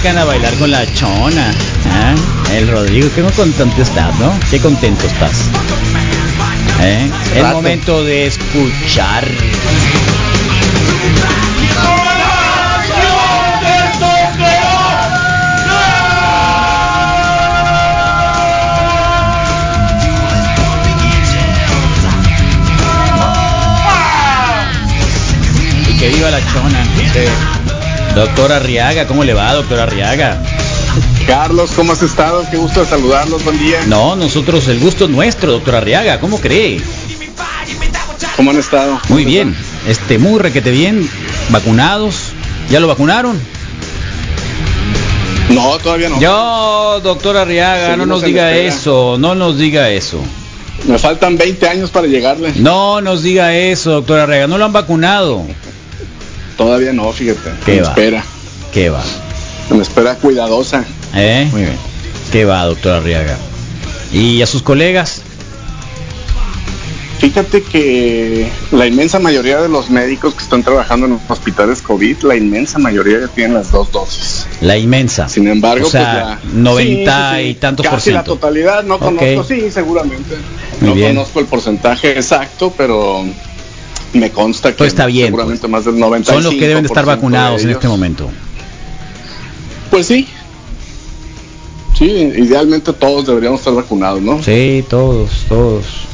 sacan a bailar con la chona. ¿ah? El Rodrigo, qué contento estás, ¿no? Qué contento estás. ¿Eh? Es momento de escuchar. Y que viva la chona. Doctor Arriaga, ¿cómo le va, doctor Arriaga? Carlos, ¿cómo has estado? Qué gusto saludarlos, buen día. No, nosotros, el gusto es nuestro, doctor Arriaga, ¿cómo cree? ¿Cómo han estado? Muy bien, este, muy requete bien, vacunados, ¿ya lo vacunaron? No, todavía no. Yo, doctor Arriaga, no nos diga eso, no nos diga eso. Me faltan 20 años para llegarle. No nos diga eso, doctor Arriaga, no lo han vacunado. Todavía no, fíjate. ¿Qué me va? espera. ¿Qué va? Me espera cuidadosa. ¿Eh? Muy bien. ¿Qué va, doctor Arriaga? ¿Y a sus colegas? Fíjate que la inmensa mayoría de los médicos que están trabajando en hospitales COVID, la inmensa mayoría ya tienen las dos dosis. La inmensa. Sin embargo, o sea, pues ya- 90 Sí, sí, sí. y tantos Casi por ciento. la totalidad, no conozco, sí, seguramente. Muy no bien. conozco el porcentaje exacto, pero me consta que Todo está bien, seguramente pues. más del 95%. Son los que deben de estar vacunados en este momento. Pues sí. Sí, idealmente todos deberíamos estar vacunados, ¿no? Sí, todos, todos.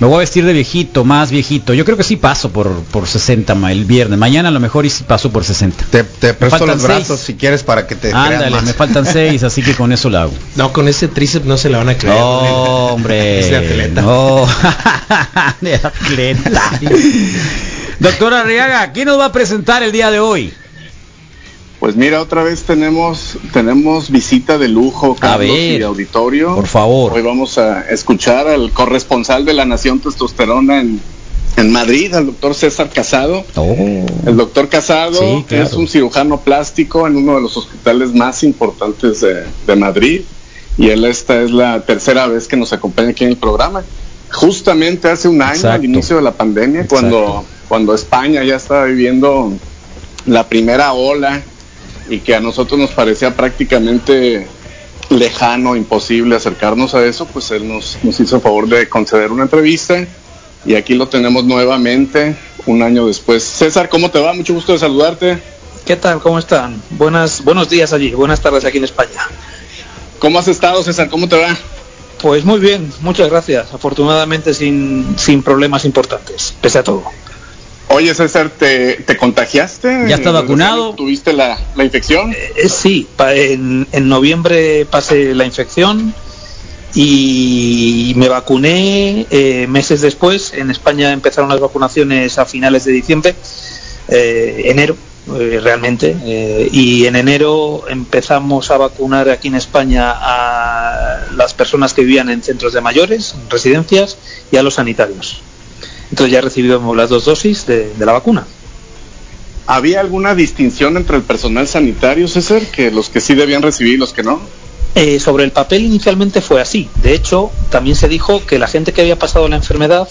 Me voy a vestir de viejito, más viejito. Yo creo que sí paso por, por 60 ma- el viernes. Mañana a lo mejor y sí paso por 60. Te, te presto faltan los brazos seis. si quieres para que te crean Ándale, más. me faltan 6, así que con eso lo hago. No, con ese tríceps no se la van a creer. No, hombre. Es de atleta. No, de atleta. Doctor Arriaga, ¿quién nos va a presentar el día de hoy? Pues mira, otra vez tenemos tenemos visita de lujo, Carlos, ver, y auditorio. por favor. Hoy vamos a escuchar al corresponsal de la Nación Testosterona en, en Madrid, al doctor César Casado. El doctor Casado Sí, claro. es un cirujano plástico en uno de los hospitales más importantes de, de Madrid y él esta es la tercera vez que nos acompaña aquí en el programa. Justamente hace un año, Exacto. al inicio de la pandemia, Exacto. cuando, cuando España ya estaba viviendo la primera ola y que a nosotros nos parecía prácticamente lejano, imposible acercarnos a eso, pues él nos, nos hizo el favor de conceder una entrevista y aquí lo tenemos nuevamente un año después. César, ¿cómo te va? Mucho gusto de saludarte. ¿Qué tal? ¿Cómo están? Buenas, buenos días allí, buenas tardes aquí en España. ¿Cómo has estado, César? ¿Cómo te va? Pues muy bien, muchas gracias. Afortunadamente sin, sin problemas importantes, pese a todo. Oye, César, ¿te, te contagiaste? ¿Ya está vacunado? ¿Tuviste la, la infección? Eh, sí, pa- en, en noviembre pasé la infección y me vacuné eh, meses después. En España empezaron las vacunaciones a finales de diciembre, eh, enero eh, realmente, eh, y en enero empezamos a vacunar aquí en España a las personas que vivían en centros de mayores, en residencias, y a los sanitarios. Entonces ya recibimos las dos dosis de, de la vacuna. ¿Había alguna distinción entre el personal sanitario, César? Que los que sí debían recibir y los que no. Eh, sobre el papel inicialmente fue así. De hecho, también se dijo que la gente que había pasado la enfermedad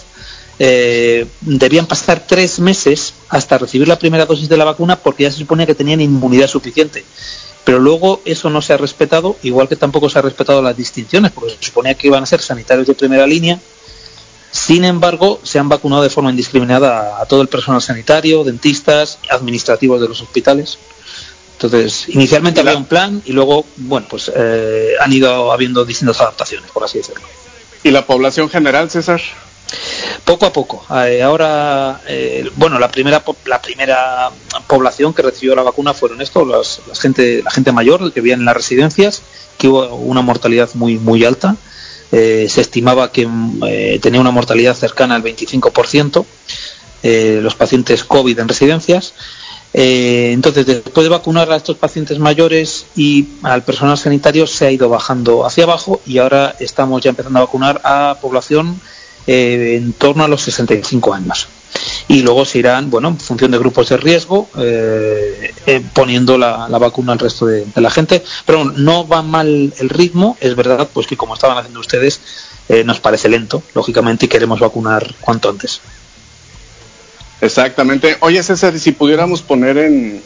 eh, debían pasar tres meses hasta recibir la primera dosis de la vacuna porque ya se suponía que tenían inmunidad suficiente. Pero luego eso no se ha respetado, igual que tampoco se ha respetado las distinciones, porque se suponía que iban a ser sanitarios de primera línea. Sin embargo, se han vacunado de forma indiscriminada a, a todo el personal sanitario, dentistas, administrativos de los hospitales. Entonces, inicialmente había un plan y luego, bueno, pues eh, han ido habiendo distintas adaptaciones, por así decirlo. ¿Y la población general, César? Poco a poco. Eh, ahora, eh, bueno, la primera la primera población que recibió la vacuna fueron estos, las, las gente, la gente mayor que vivía en las residencias, que hubo una mortalidad muy muy alta. Eh, se estimaba que mm, eh, tenía una mortalidad cercana al 25% eh, los pacientes COVID en residencias. Entonces, después de vacunar a estos pacientes mayores y al personal sanitario, se ha ido bajando hacia abajo y ahora estamos ya empezando a vacunar a población en torno a los 65 años. Y luego se irán, bueno, en función de grupos de riesgo, eh, eh, poniendo la, la vacuna al resto de, de la gente. Pero no va mal el ritmo, es verdad, pues que como estaban haciendo ustedes, eh, nos parece lento, lógicamente, y queremos vacunar cuanto antes. Exactamente. Oye, César, y si pudiéramos poner en,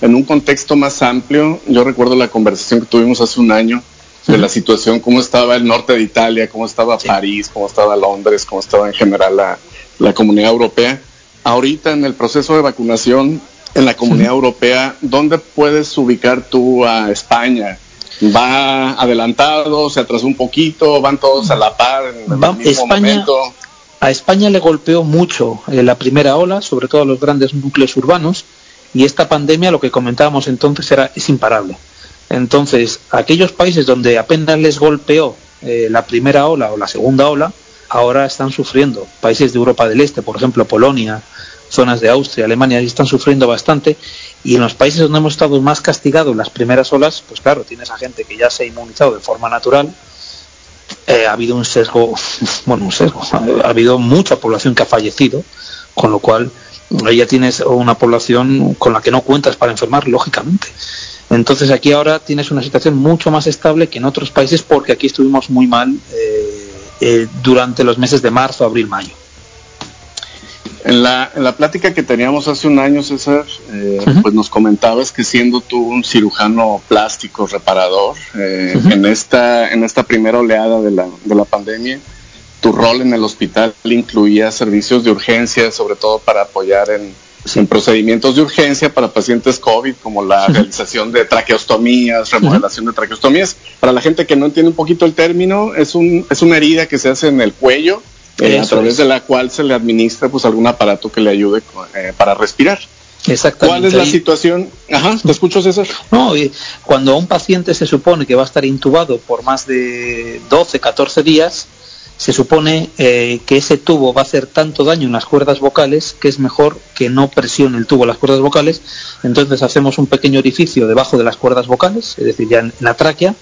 en un contexto más amplio, yo recuerdo la conversación que tuvimos hace un año de la situación, cómo estaba el norte de Italia, cómo estaba París, cómo estaba Londres, cómo estaba en general la, la comunidad europea. Ahorita en el proceso de vacunación en la comunidad europea, ¿dónde puedes ubicar tú a España? ¿Va adelantado, se atrasó un poquito, van todos a la par en el Va- mismo España- momento? A España le golpeó mucho eh, la primera ola, sobre todo a los grandes núcleos urbanos, y esta pandemia, lo que comentábamos entonces, era es imparable. Entonces, aquellos países donde apenas les golpeó eh, la primera ola o la segunda ola, ahora están sufriendo. Países de Europa del Este, por ejemplo, Polonia, zonas de Austria, Alemania, están sufriendo bastante. Y en los países donde hemos estado más castigados en las primeras olas, pues claro, tienes a gente que ya se ha inmunizado de forma natural, eh, ha habido un sesgo, bueno, un sesgo, ha habido mucha población que ha fallecido, con lo cual ya tienes una población con la que no cuentas para enfermar, lógicamente. Entonces aquí ahora tienes una situación mucho más estable que en otros países porque aquí estuvimos muy mal eh, eh, durante los meses de marzo, abril, mayo. En la, en la plática que teníamos hace un año, César, eh, pues nos comentabas que siendo tú un cirujano plástico reparador, eh, en, esta, en esta primera oleada de la, de la pandemia, tu rol en el hospital incluía servicios de urgencia, sobre todo para apoyar en, en procedimientos de urgencia para pacientes COVID, como la realización de traqueostomías, remodelación de traqueostomías. Para la gente que no entiende un poquito el término, es, un, es una herida que se hace en el cuello, eh, a través es. de la cual se le administra pues algún aparato que le ayude eh, para respirar. Exactamente. ¿Cuál es la situación? Ajá, te escucho César. No, y cuando un paciente se supone que va a estar intubado por más de 12, 14 días, se supone eh, que ese tubo va a hacer tanto daño en las cuerdas vocales que es mejor que no presione el tubo las cuerdas vocales. Entonces hacemos un pequeño orificio debajo de las cuerdas vocales, es decir, ya en la tráquea,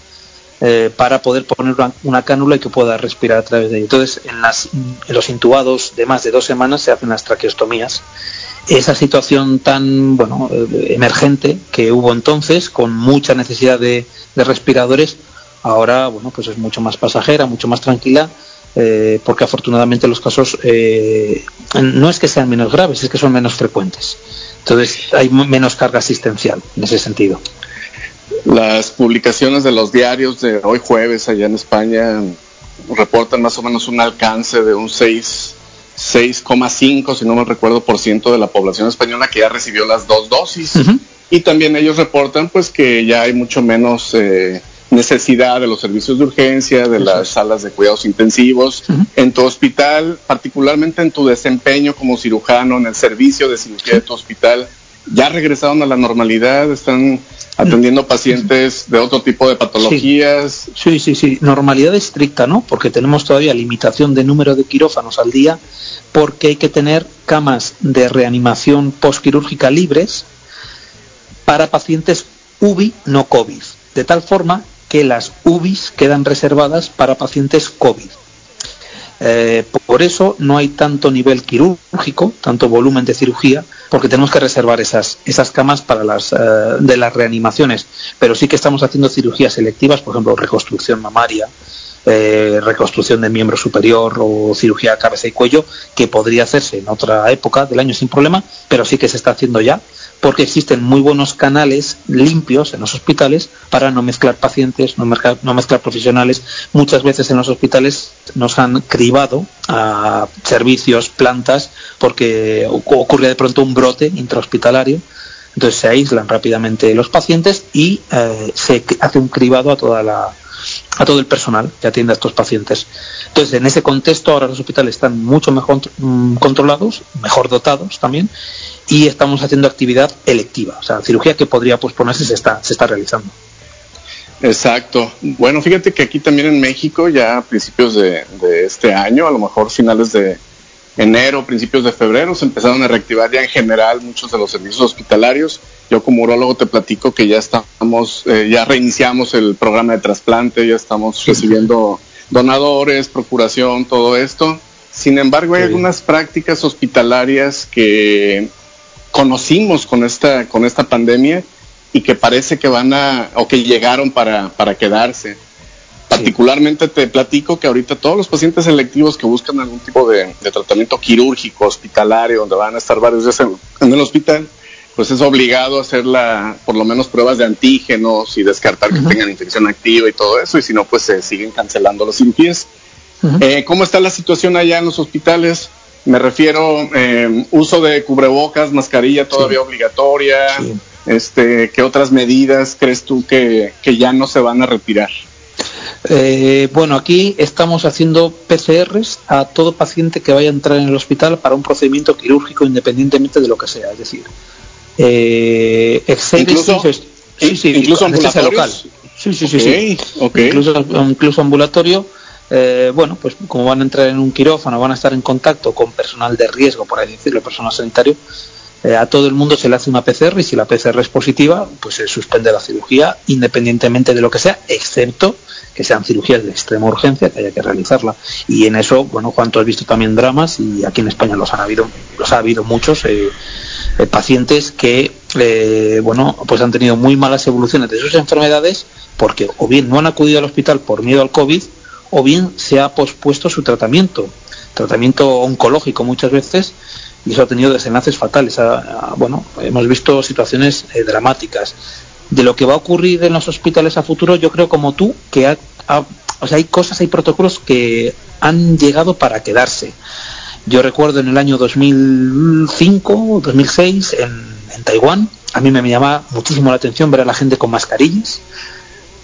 eh, para poder poner una, cánula y que pueda respirar a través de ella. Entonces, en los intubados de más de dos semanas se hacen las traqueostomías esa situación tan bueno eh, emergente que hubo entonces con mucha necesidad de, de respiradores ahora bueno pues es mucho más pasajera mucho más tranquila eh, porque afortunadamente los casos eh, no es que sean menos graves es que son menos frecuentes. Entonces hay menos carga asistencial en ese sentido. Las publicaciones de los diarios de hoy jueves allá en España reportan más o menos un alcance de un 6 6,5, si no me recuerdo, por ciento de la población española que ya recibió las dos dosis. Y también ellos reportan pues que ya hay mucho menos eh, necesidad de los servicios de urgencia, de las salas de cuidados intensivos. En tu hospital, particularmente en tu desempeño como cirujano, en el servicio de cirugía de tu hospital, ¿ya regresaron a la normalidad? ¿Están atendiendo pacientes de otro tipo de patologías? Sí, sí, sí. Normalidad estricta, ¿no? Porque tenemos todavía limitación de número de quirófanos al día, porque hay que tener camas de reanimación postquirúrgica libres para pacientes UBI no COVID, de tal forma que las UBIs quedan reservadas para pacientes COVID. Eh, por eso no hay tanto nivel quirúrgico, tanto volumen de cirugía, porque tenemos que reservar esas, esas camas para las eh, de las reanimaciones. Pero sí que estamos haciendo cirugías selectivas, por ejemplo, reconstrucción mamaria, eh, reconstrucción de miembro superior o cirugía cabeza y cuello, que podría hacerse en otra época del año sin problema, pero sí que se está haciendo ya, porque existen muy buenos canales limpios en los hospitales para no mezclar pacientes, no mezclar, profesionales. Muchas veces en los hospitales nos han cribado a servicios, plantas, porque ocu- ocurre de pronto un brote intrahospitalario. Entonces se aíslan rápidamente los pacientes y eh, se hace un cribado a a todo el personal que atiende a estos pacientes. Entonces, en ese contexto, ahora los hospitales están mucho mejor mm, controlados, mejor dotados también, y estamos haciendo actividad electiva. O sea, cirugía que podría posponerse se está, se está realizando. Exacto. Bueno, fíjate que aquí también en México, ya a principios de, de este año, a lo mejor finales de enero, principios de febrero, se empezaron a reactivar ya en general muchos de los servicios hospitalarios. Yo como urologo te platico que ya estamos, eh, ya reiniciamos el programa de trasplante, ya estamos recibiendo donadores, procuración, todo esto. Sin embargo, hay algunas prácticas hospitalarias que conocimos con esta, con esta pandemia y que parece que van a, o que llegaron para, para quedarse. Particularmente te platico que ahorita todos los pacientes selectivos que buscan algún tipo de, de tratamiento quirúrgico, hospitalario, donde van a estar varios días en, en el hospital, pues es obligado a hacer la, por lo menos pruebas de antígenos y descartar que tengan infección activa y todo eso, y si no, pues se siguen cancelando los limpies. Eh, ¿Cómo está la situación allá en los hospitales? Me refiero eh, uso de cubrebocas, mascarilla todavía obligatoria. Este, ¿qué otras medidas crees tú que, que ya no se van a retirar? Eh, bueno, aquí estamos haciendo PCRs a todo paciente que vaya a entrar en el hospital para un procedimiento quirúrgico independientemente de lo que sea. Es decir, eh, incluso, sí, sí, incluso local. Sí, sí, sí, sí. Incluso, incluso ambulatorio. Eh, bueno, pues como van a entrar en un quirófano, van a estar en contacto con personal de riesgo, por así decirlo, personal sanitario, eh, a todo el mundo se le hace una PCR y si la PCR es positiva, pues se suspende la cirugía independientemente de lo que sea, excepto que sean cirugías de extrema urgencia que haya que realizarla. Y en eso, bueno, Juan, tú has visto también dramas y aquí en España los han habido, los ha habido muchos eh, pacientes que, bueno, pues han tenido muy malas evoluciones de sus enfermedades porque o bien no han acudido al hospital por miedo al COVID o bien se ha pospuesto su tratamiento, tratamiento oncológico muchas veces y eso ha tenido desenlaces fatales. bueno, hemos visto situaciones dramáticas de lo que va a ocurrir en los hospitales a futuro, yo creo como tú que hay cosas, hay protocolos que han llegado para quedarse. Yo recuerdo en el año 2005 o 2006 en, Taiwán, a mí me, llamaba muchísimo la atención ver a la gente con mascarillas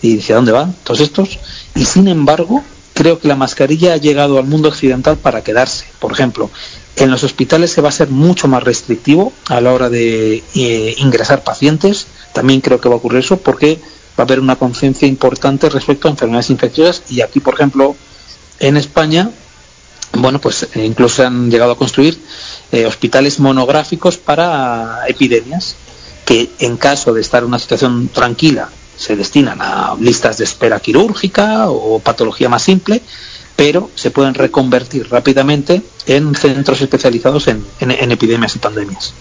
y decía, ¿dónde van todos estos? Y sin embargo, creo que la mascarilla ha llegado al mundo occidental para quedarse. Por ejemplo, en los hospitales se va a ser mucho más restrictivo a la hora de eh, ingresar pacientes también creo que va a ocurrir eso porque va a haber una conciencia importante respecto a enfermedades infecciosas y aquí, por ejemplo, en España, bueno, pues eh, incluso han llegado a construir eh, hospitales monográficos para epidemias que en caso de estar en una situación tranquila se destinan a listas de espera quirúrgica o patología más simple, pero se pueden reconvertir rápidamente en centros especializados en epidemias y pandemias.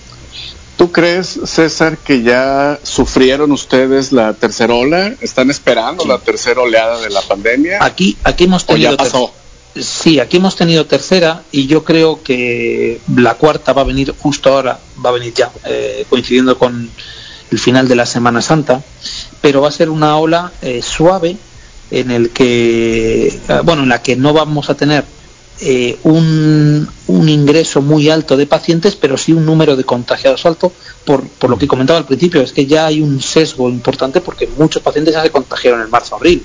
¿Tú crees, César, que ya sufrieron ustedes la tercera ola? ¿Están esperando la tercera oleada de la pandemia? Aquí, aquí hemos tenido. ya pasó? Sí, aquí hemos tenido tercera y yo creo que la cuarta va a venir justo ahora, va a venir ya, eh, coincidiendo con el final de la Semana Santa, pero va a ser una ola eh, suave en el que, eh, bueno, en la que no vamos a tener eh, un, un, ingreso muy alto de pacientes, pero sí un número de contagiados alto, por, por, lo que comentaba al principio, es que ya hay un sesgo importante porque muchos pacientes ya se contagiaron en marzo-abril.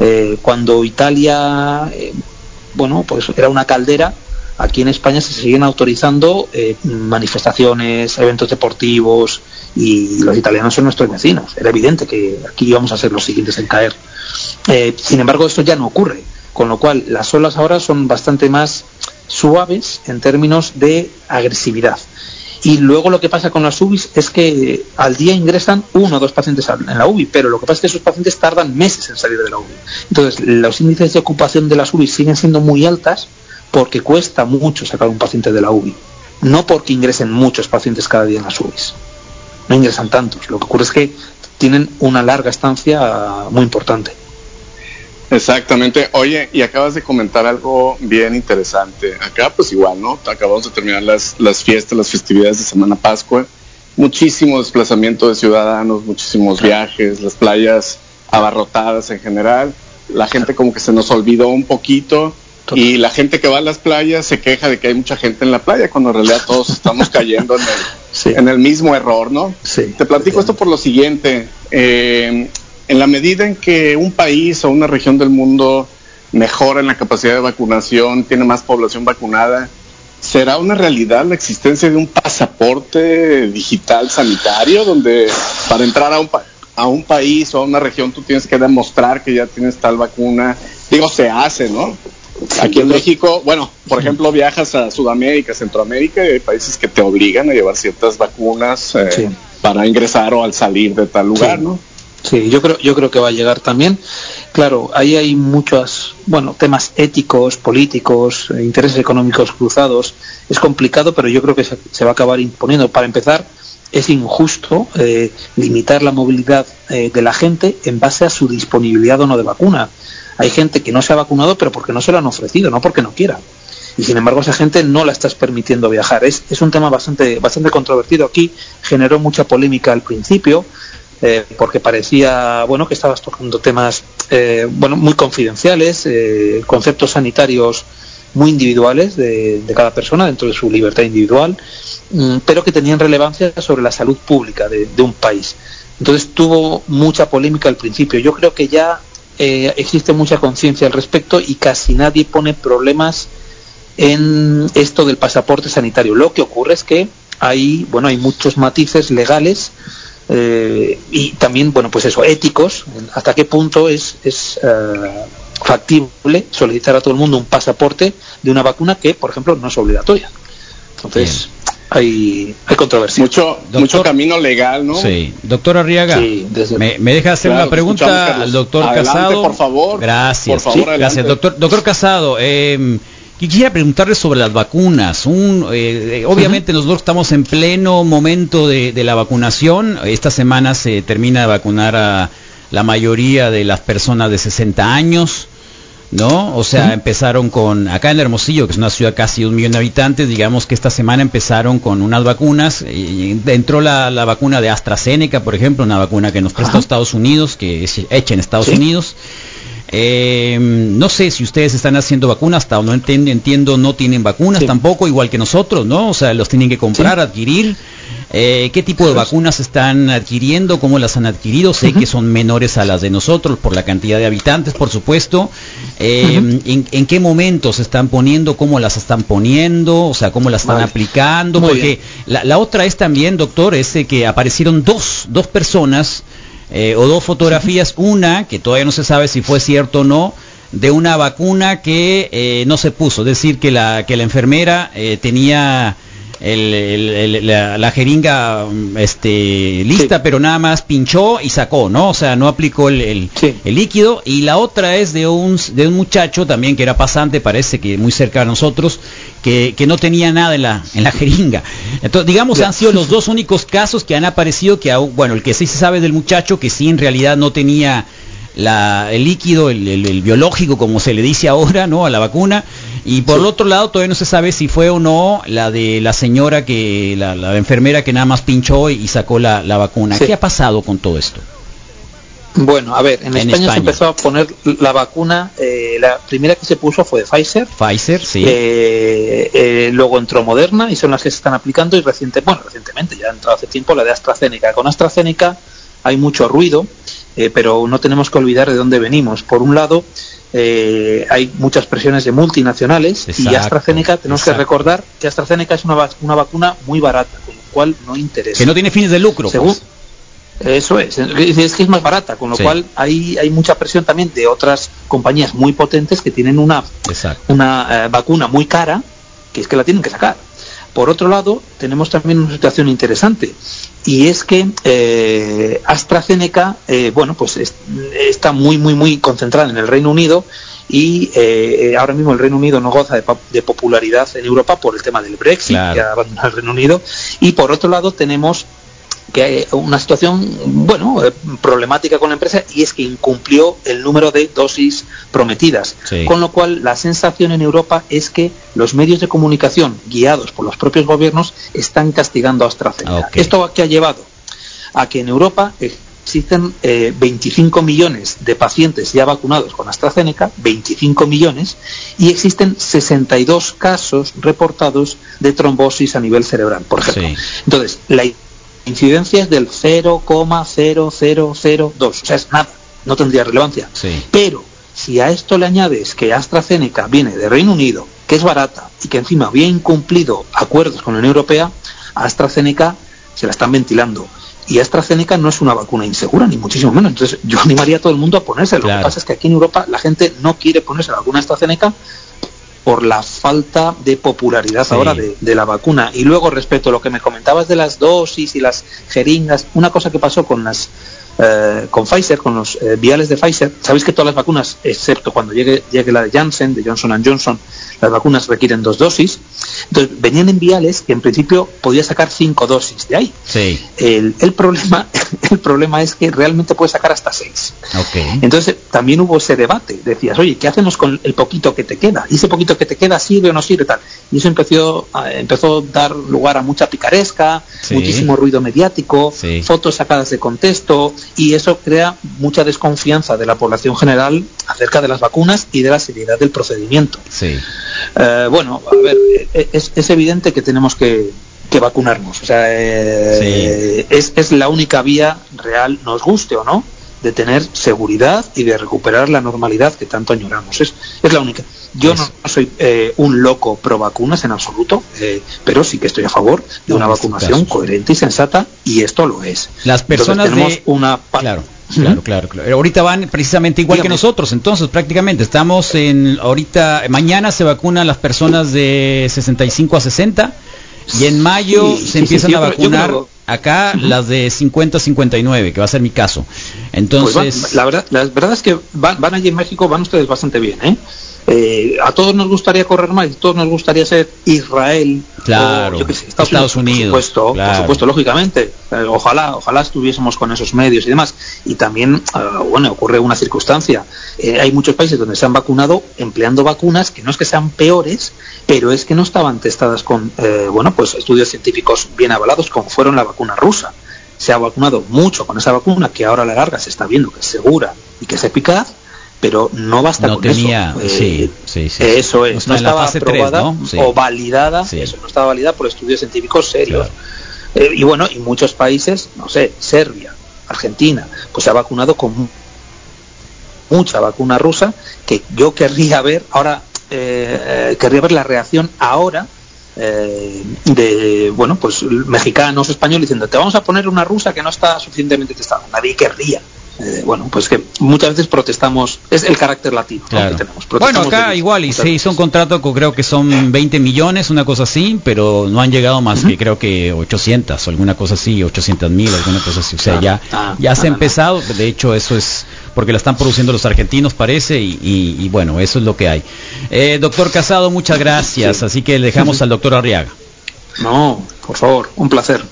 Eh, cuando Italia, bueno, pues era una caldera, aquí en España se siguen autorizando manifestaciones, eventos deportivos y los italianos son nuestros vecinos. Era evidente que aquí íbamos a ser los siguientes en caer. sin embargo, esto ya no ocurre con lo cual las olas ahora son bastante más suaves en términos de agresividad. Y luego lo que pasa con las UBIs es que al día ingresan uno o dos pacientes en la UBI, pero lo que pasa es que esos pacientes tardan meses en salir de la UBI. Entonces, los índices de ocupación de las UBIs siguen siendo muy altas porque cuesta mucho sacar un paciente de la UBI, no porque ingresen muchos pacientes cada día en las UBIs. No ingresan tantos. Lo que ocurre es que tienen una larga estancia muy importante. Exactamente. Oye, y acabas de comentar algo bien interesante. Acá pues igual, ¿no? Acabamos de terminar las, las fiestas, las festividades de Semana Pascua. Muchísimo desplazamiento de ciudadanos, muchísimos viajes, las playas abarrotadas en general. La gente como que se nos olvidó un poquito y la gente que va a las playas se queja de que hay mucha gente en la playa cuando en realidad todos estamos cayendo en el, en el mismo error, ¿no? Sí, Te platico esto por lo siguiente. Eh, en la medida en que un país o una región del mundo mejora en la capacidad de vacunación, tiene más población vacunada, ¿será una realidad la existencia de un pasaporte digital sanitario donde para entrar a un, a un país o a una región tú tienes que demostrar que ya tienes tal vacuna? Digo, se hace, ¿no? Aquí en México, bueno, por ejemplo, viajas a Sudamérica, Centroamérica, y hay países que te obligan a llevar ciertas vacunas eh, para ingresar o al salir de tal lugar, ¿no? Sí, yo creo, yo creo que va a llegar también. Claro, ahí hay muchos, bueno, temas éticos, políticos, eh, intereses económicos cruzados. Es complicado, pero yo creo que se, va a acabar imponiendo. Para empezar, es injusto eh, limitar la movilidad eh, de la gente en base a su disponibilidad o no de vacuna. Hay gente que no se ha vacunado, pero porque no se lo han ofrecido, no porque no quiera. y sin embargo esa gente no la estás permitiendo viajar. Es, un tema bastante, bastante controvertido aquí, generó mucha polémica al principio, eh, porque parecía bueno que estabas tocando temas bueno muy confidenciales, conceptos sanitarios muy individuales de, cada persona dentro de su libertad individual, pero que tenían relevancia sobre la salud pública de, un país. Entonces tuvo mucha polémica al principio. Yo creo que ya eh, existe mucha conciencia al respecto y casi nadie pone problemas en esto del pasaporte sanitario. Lo que ocurre es que hay, bueno, hay muchos matices legales eh, y también, bueno, pues eso, éticos, hasta qué punto es, uh, factible solicitar a todo el mundo un pasaporte de una vacuna que, por ejemplo, no es obligatoria. Entonces, hay, hay controversia. Mucho, doctor, mucho camino legal, ¿no? Sí. Doctor Arriaga, sí, desde... me, me, deja hacer claro, una pregunta al doctor adelante, Casado. por favor. Gracias. Por favor, sí, gracias. Doctor, doctor Casado, eh, quisiera preguntarle sobre las vacunas. Un, eh, obviamente uh -huh. nosotros estamos en pleno momento de, de, la vacunación. Esta semana se termina de vacunar a la mayoría de las personas de 60 años. ¿No? O sea, empezaron con, acá en Hermosillo, que es una ciudad casi de un millón de habitantes, digamos que esta semana empezaron con unas vacunas, y entró la, la vacuna de AstraZeneca, por ejemplo, una vacuna que nos prestó Estados Unidos, que es hecha en Estados ¿Sí? Unidos. Eh, no sé si ustedes están haciendo vacunas, hasta no entiendo, entiendo no tienen vacunas sí. tampoco, igual que nosotros, ¿no? O sea, los tienen que comprar, sí. adquirir. Eh, ¿Qué tipo de vacunas están adquiriendo? ¿Cómo las han adquirido? Sé uh -huh. que son menores a las de nosotros por la cantidad de habitantes, por supuesto. Eh, uh -huh. en, en, qué momento se están poniendo? ¿Cómo las están poniendo? O sea, ¿cómo las están vale. aplicando? Muy Porque la, la, otra es también, doctor, es que aparecieron dos, dos personas eh, o dos fotografías, una que todavía no se sabe si fue cierto o no, de una vacuna que eh, no se puso, es decir, que la, que la enfermera eh, tenía el, el, el, la, la, jeringa este, lista, sí. pero nada más pinchó y sacó, ¿no? O sea, no aplicó el, sí. líquido. Y la otra es de un, de un muchacho también que era pasante, parece que muy cerca de nosotros, que, que no tenía nada en la, en la jeringa. Entonces, digamos, yeah. han sido los dos únicos casos que han aparecido, que bueno, el que sí se sabe del muchacho, que sí en realidad no tenía la, el líquido, el, el, el, biológico, como se le dice ahora, ¿no? A la vacuna. Y por sí. el otro lado, todavía no se sabe si fue o no la de la señora que, la, la enfermera que nada más pinchó y sacó la, la vacuna. Sí. ¿Qué ha pasado con todo esto? Bueno, a ver, en, en España, España, se empezó a poner la vacuna, eh, la primera que se puso fue de Pfizer. Pfizer, sí. Eh, eh, luego entró Moderna y son las que se están aplicando y reciente, bueno, recientemente, ya ha entrado hace tiempo la de AstraZeneca. Con AstraZeneca hay mucho ruido, eh, pero no tenemos que olvidar de dónde venimos. Por un lado, eh, hay muchas presiones de multinacionales exacto, y AstraZeneca, tenemos exacto. que recordar que AstraZeneca es una, una, vacuna muy barata, con lo cual no interesa. Que no tiene fines de lucro. Según, pues. Eso es, es que es más barata, con lo sí. cual hay, hay mucha presión también de otras compañías muy potentes que tienen una, una eh, vacuna muy cara, que es que la tienen que sacar. Por otro lado, tenemos también una situación interesante y es que eh, AstraZeneca, eh, bueno, pues es, está muy, muy, muy concentrada en el Reino Unido y eh, ahora mismo el Reino Unido no goza de, de, popularidad en Europa por el tema del Brexit, claro. que ha abandonado el Reino Unido, y por otro lado tenemos que hay una situación, bueno, eh, problemática con la empresa y es que incumplió el número de dosis prometidas. Sí. Con lo cual, la sensación en Europa es que los medios de comunicación, guiados por los propios gobiernos, están castigando a AstraZeneca. Okay. ¿Esto a qué ha llevado? A que en Europa existen eh, 25 millones de pacientes ya vacunados con AstraZeneca, 25 millones, y existen 62 casos reportados de trombosis a nivel cerebral, por ejemplo. Sí. Entonces, la incidencia es del 0,0002, o sea, es nada, no tendría relevancia. Sí. Pero si a esto le añades que AstraZeneca viene de Reino Unido, que es barata y que encima había incumplido acuerdos con la Unión Europea, a AstraZeneca se la están ventilando. Y AstraZeneca no es una vacuna insegura, ni muchísimo menos. Entonces yo animaría a todo el mundo a ponerse. Claro. Lo que pasa es que aquí en Europa la gente no quiere ponerse la vacuna AstraZeneca por la falta de popularidad sí. ahora de, de, la vacuna. Y luego, respecto a lo que me comentabas de las dosis y las jeringas, una cosa que pasó con las eh, con Pfizer, con los eh, viales de Pfizer, sabéis que todas las vacunas, excepto cuando llegue, llegue la de Janssen, de Johnson Johnson, las vacunas requieren dos dosis. Entonces, venían en viales que en principio podía sacar cinco dosis de ahí. Sí. El, el, problema, el problema es que realmente puede sacar hasta seis. Entonces también hubo ese debate. Decías, oye, ¿qué hacemos con el poquito que te queda? ¿Y ese poquito que te queda sirve o no sirve? Tal. Y eso empezó, empezó a dar lugar a mucha picaresca, muchísimo ruido mediático, fotos sacadas de contexto, y eso crea mucha desconfianza de la población general acerca de las vacunas y de la seriedad del procedimiento. Eh, bueno, a ver, es, es evidente que tenemos que, que vacunarnos. O sea, eh, es, es, la única vía real, nos guste o no, de tener seguridad y de recuperar la normalidad que tanto añoramos. Es, es la única. Yo no soy eh, un loco pro vacunas en absoluto, eh, pero sí que estoy a favor de una este vacunación coherente y sensata, y esto lo es. Las personas tenemos una claro. Claro, claro, claro. Ahorita van precisamente igual que nosotros, entonces prácticamente estamos en ahorita mañana se vacunan las personas de 65 a 60 y en mayo se empiezan a vacunar acá las de 50 a 59, que va a ser mi caso. Entonces, pues la verdad la verdad es que van, van allí en México van ustedes bastante bien, ¿eh? Eh, a todos nos gustaría correr más, a todos nos gustaría ser Israel, claro, Estados, Unidos, por supuesto, por supuesto, lógicamente. Eh, ojalá, ojalá estuviésemos con esos medios y demás. Y también, ah, bueno, ocurre una circunstancia. Eh, hay muchos países donde se han vacunado empleando vacunas que no es que sean peores, pero es que no estaban testadas con, bueno, pues estudios científicos bien avalados, como fueron la vacuna rusa. Se ha vacunado mucho con esa vacuna que ahora a la larga se está viendo que es segura y que es eficaz pero no basta no con tenía, eso. sí, sí, sí, Eso es, no, estaba aprobada o validada, eso no estaba validada por estudios científicos serios. Eh, y bueno, y muchos países, no sé, Serbia, Argentina, pues se ha vacunado con mucha vacuna rusa que yo querría ver ahora eh, eh, querría ver la reacción ahora de bueno pues mexicanos españoles diciendo te vamos a poner una rusa que no está suficientemente testada nadie querría eh, bueno, pues que muchas veces protestamos, es el carácter latino que tenemos. Bueno, acá igual, y se hizo un contrato con creo que son 20 millones, una cosa así, pero no han llegado más que creo que 800 o alguna cosa así, 800 mil, alguna cosa así. O sea, ya, ah, ya se ha empezado, de hecho eso es porque la están produciendo los argentinos parece, y, bueno, eso es lo que hay. Eh, doctor Casado, muchas gracias, así que le dejamos al doctor Arriaga. No, por favor, un placer.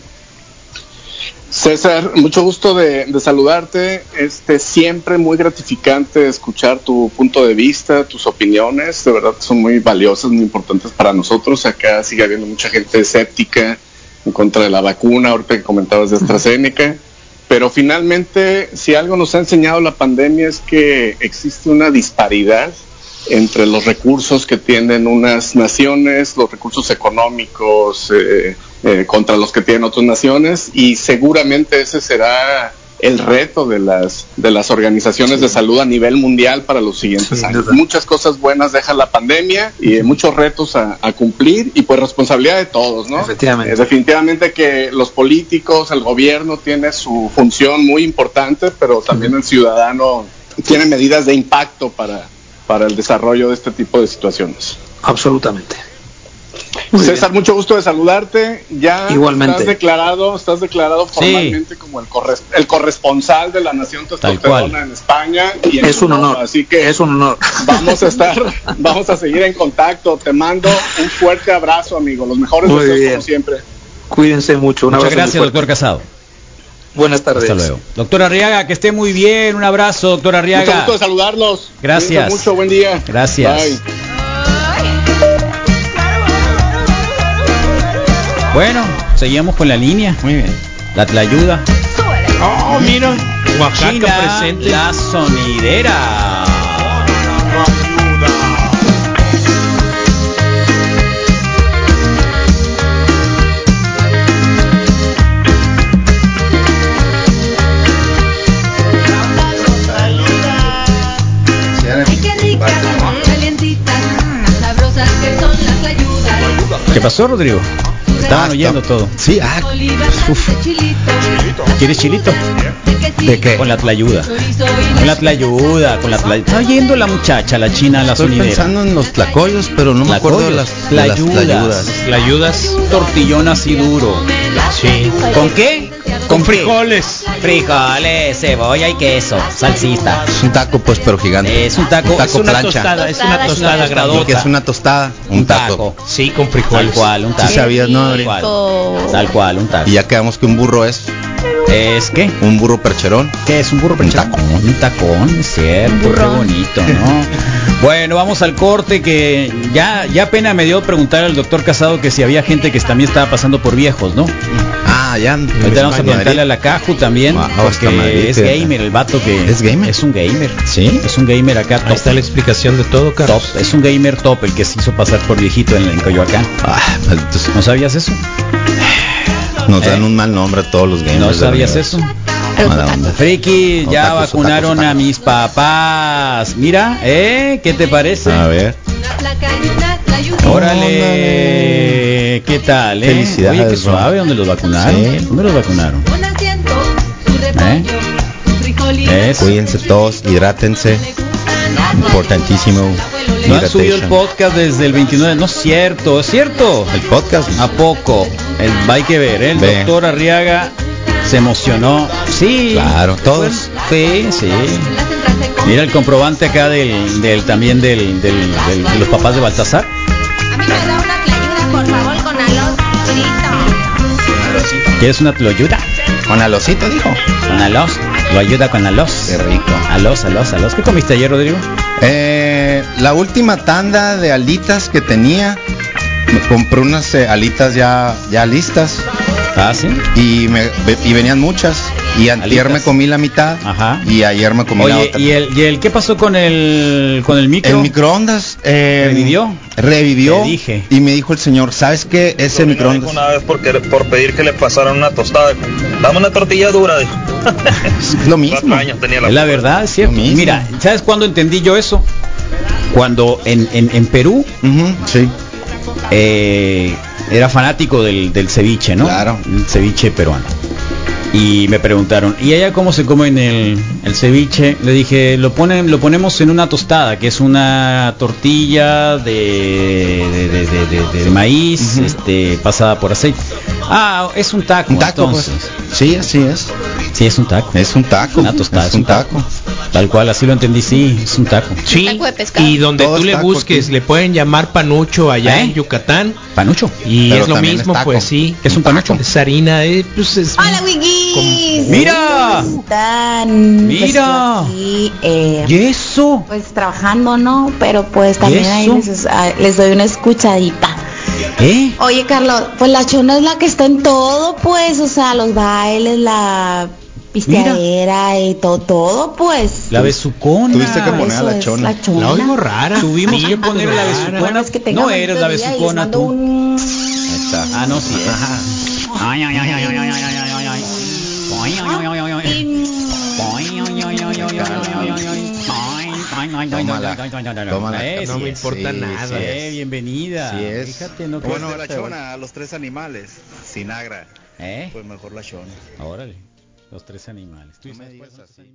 César, mucho gusto de, saludarte. Este siempre muy gratificante escuchar tu punto de vista, tus opiniones. De verdad son muy valiosas, muy importantes para nosotros. Acá sigue habiendo mucha gente escéptica en contra de la vacuna. Ahorita que comentabas de AstraZeneca. Pero finalmente, si algo nos ha enseñado la pandemia es que existe una disparidad entre los recursos que tienen unas naciones, los recursos económicos, eh, eh, contra los que tienen otras naciones y seguramente ese será el reto de las de las organizaciones de salud a nivel mundial para los siguientes años. Muchas cosas buenas deja la pandemia y muchos retos a, cumplir y pues responsabilidad de todos, ¿no? Efectivamente. definitivamente que los políticos, el gobierno tiene su función muy importante, pero también el ciudadano tiene medidas de impacto para, para el desarrollo de este tipo de situaciones. Absolutamente. César, mucho gusto de saludarte. Ya estás declarado, estás declarado formalmente como el, el, corresponsal de la Nación Testosterona en España. Y es un honor, así que es un honor. Vamos a estar, vamos a seguir en contacto. Te mando un fuerte abrazo, amigo. Los mejores deseos como siempre. Cuídense mucho. Muchas gracias, doctor Casado. Buenas tardes. Hasta luego. Doctor Arriaga, que esté muy bien. Un abrazo, doctor Arriaga. Mucho gusto de saludarlos. Gracias. mucho, buen día. Gracias. Bueno, seguimos con la línea. Muy bien. La ayuda. Oh, mira. Oaxaca presente. La sonidera. ¿Qué pasó, Rodrigo? Estaban oyendo todo. Sí, ah. ¿Quieres chilito? ¿De qué? Con la tlayuda. Con la tlayuda, con la tlayuda. Está oyendo la muchacha, la china, la Estoy pensando en los tlacoyos, pero no me acuerdo de las tlayudas. Tlayudas. Tortillón así duro. Sí. ¿Con qué? Con frijoles. Frijoles, cebolla y queso, salsita. Es un taco, pues, pero gigante. Es un taco, taco es una plancha. tostada, es una tostada que es una tostada, un, taco. Sí, con frijoles. Tal cual, un taco. Sí sabías, ¿no? Tal cual, tal cual, un taco. Y ya quedamos que un burro es ¿Es qué? Un burro percherón. ¿Qué es un burro percherón? Un tacón. Un tacón, cierto, qué bonito, ¿no? bueno, vamos al corte que ya, ya pena me dio preguntar al doctor Casado que si había gente que también estaba pasando por viejos, ¿no? Ah, ya. Ahorita vamos a preguntarle a la Caju también, Wow, está porque Madrid, es gamer el vato que ¿Es gamer? es un gamer, ¿Sí? es un gamer acá Ahí está la explicación de todo, top, Carlos. es un gamer top el que se hizo pasar por viejito en, en Coyoacán. Ah, malditos. ¿No sabías eso? Nos dan ¿Eh? un mal nombre a todos los gamers. ¿No sabías eso? Friki, ya Otakus, vacunaron otakus, a mis papás. Mira, ¿eh? ¿Qué te parece? A ver. Órale, ¿qué tal? Eh? Felicidades, Oye, qué suave, ¿dónde los vacunaron? Sí. ¿Dónde los vacunaron? ¿Eh? Es- Cuídense todos, hidrátense. Importantísimo. No han subido el podcast desde el 29. No es cierto, es cierto. El podcast. ¿A poco? El, hay que ver, ¿eh? el Ve. doctor Arriaga se emocionó. Sí. Claro, todos. Sí, sí. Mira el comprobante acá del, del también del, del- del- de los papás de Baltasar. A mí me da una tlayuda, por favor, con alos. ¿Quieres una lo ayuda? Con alocito, dijo. Con alos. Lo ayuda con alos. Qué rico. Alos, alos, alos. ¿Qué comiste ayer, Rodrigo? Eh, la última tanda de alitas que tenía, me compré unas eh, alitas ya, ya listas Ah, sí. y, me, y venían muchas. Y antier Alitas. me comí la mitad Ajá. y ayer me comí la otra. ¿y el, ¿y el qué pasó con el con el micro? El microondas eh, ¿Revivió? Revivió. Te dije. Y me dijo el señor, ¿sabes qué? Ese microondas una vez porque, por pedir que le pasaran una tostada. Dame una tortilla dura, dijo. es lo mismo. Cuatro años tenía la Es la verdad, es cierto. Mira, ¿sabes cuándo entendí yo eso? Cuando en, en, en Perú sí. eh, era fanático del, del ceviche, ¿no? Claro. El ceviche peruano. Y me preguntaron, ¿y allá cómo se come en el, el ceviche? Le dije, lo ponen, lo ponemos en una tostada, que es una tortilla de, de, de- de- maíz, este, pasada por aceite. Ah, es un taco. Un taco, entonces. pues. Sí, así es. Sí, es un taco. Es un taco. Una tostada, es un taco. Tal cual, así lo entendí, sí, es un taco. Sí, Taco de pescado. y donde Todo tú le busques, aquí. le pueden llamar panucho allá ¿Eh? en Yucatán. Panucho. Y Pero es lo mismo, es pues sí. ¿Qué es un panucho? Es harina, eh, pues es Hola, Wiggy. ¡Mira! están? Mira. Pues, aquí, eh, ¿Y eso? pues trabajando, ¿no? Pero pues también ahí les, ah, les doy una escuchadita. ¿Eh? Oye, Carlos, pues la chona es la que está en todo, pues, o sea, los bailes, la pisteadera y todo, todo, pues. La besucona. Tuviste que poner a la chona. La chona. La oigo rara. Tuvimos que poner la besucona. Bueno, es que No eres la besucona tú. un- está. Ah, no, sí es. Ay, ay, ay, ay, ay, ay, ay, ay, ay, ay. Ay, ay, ay, ay, No me importa sí, nada. sí Eh, es. bienvenida. Sí es. Fíjate, no Bueno, la chona, a los tres animales, sin agra, ¿Eh? pues mejor la chona. Órale. Los tres animales. ¿Tú No me digas así.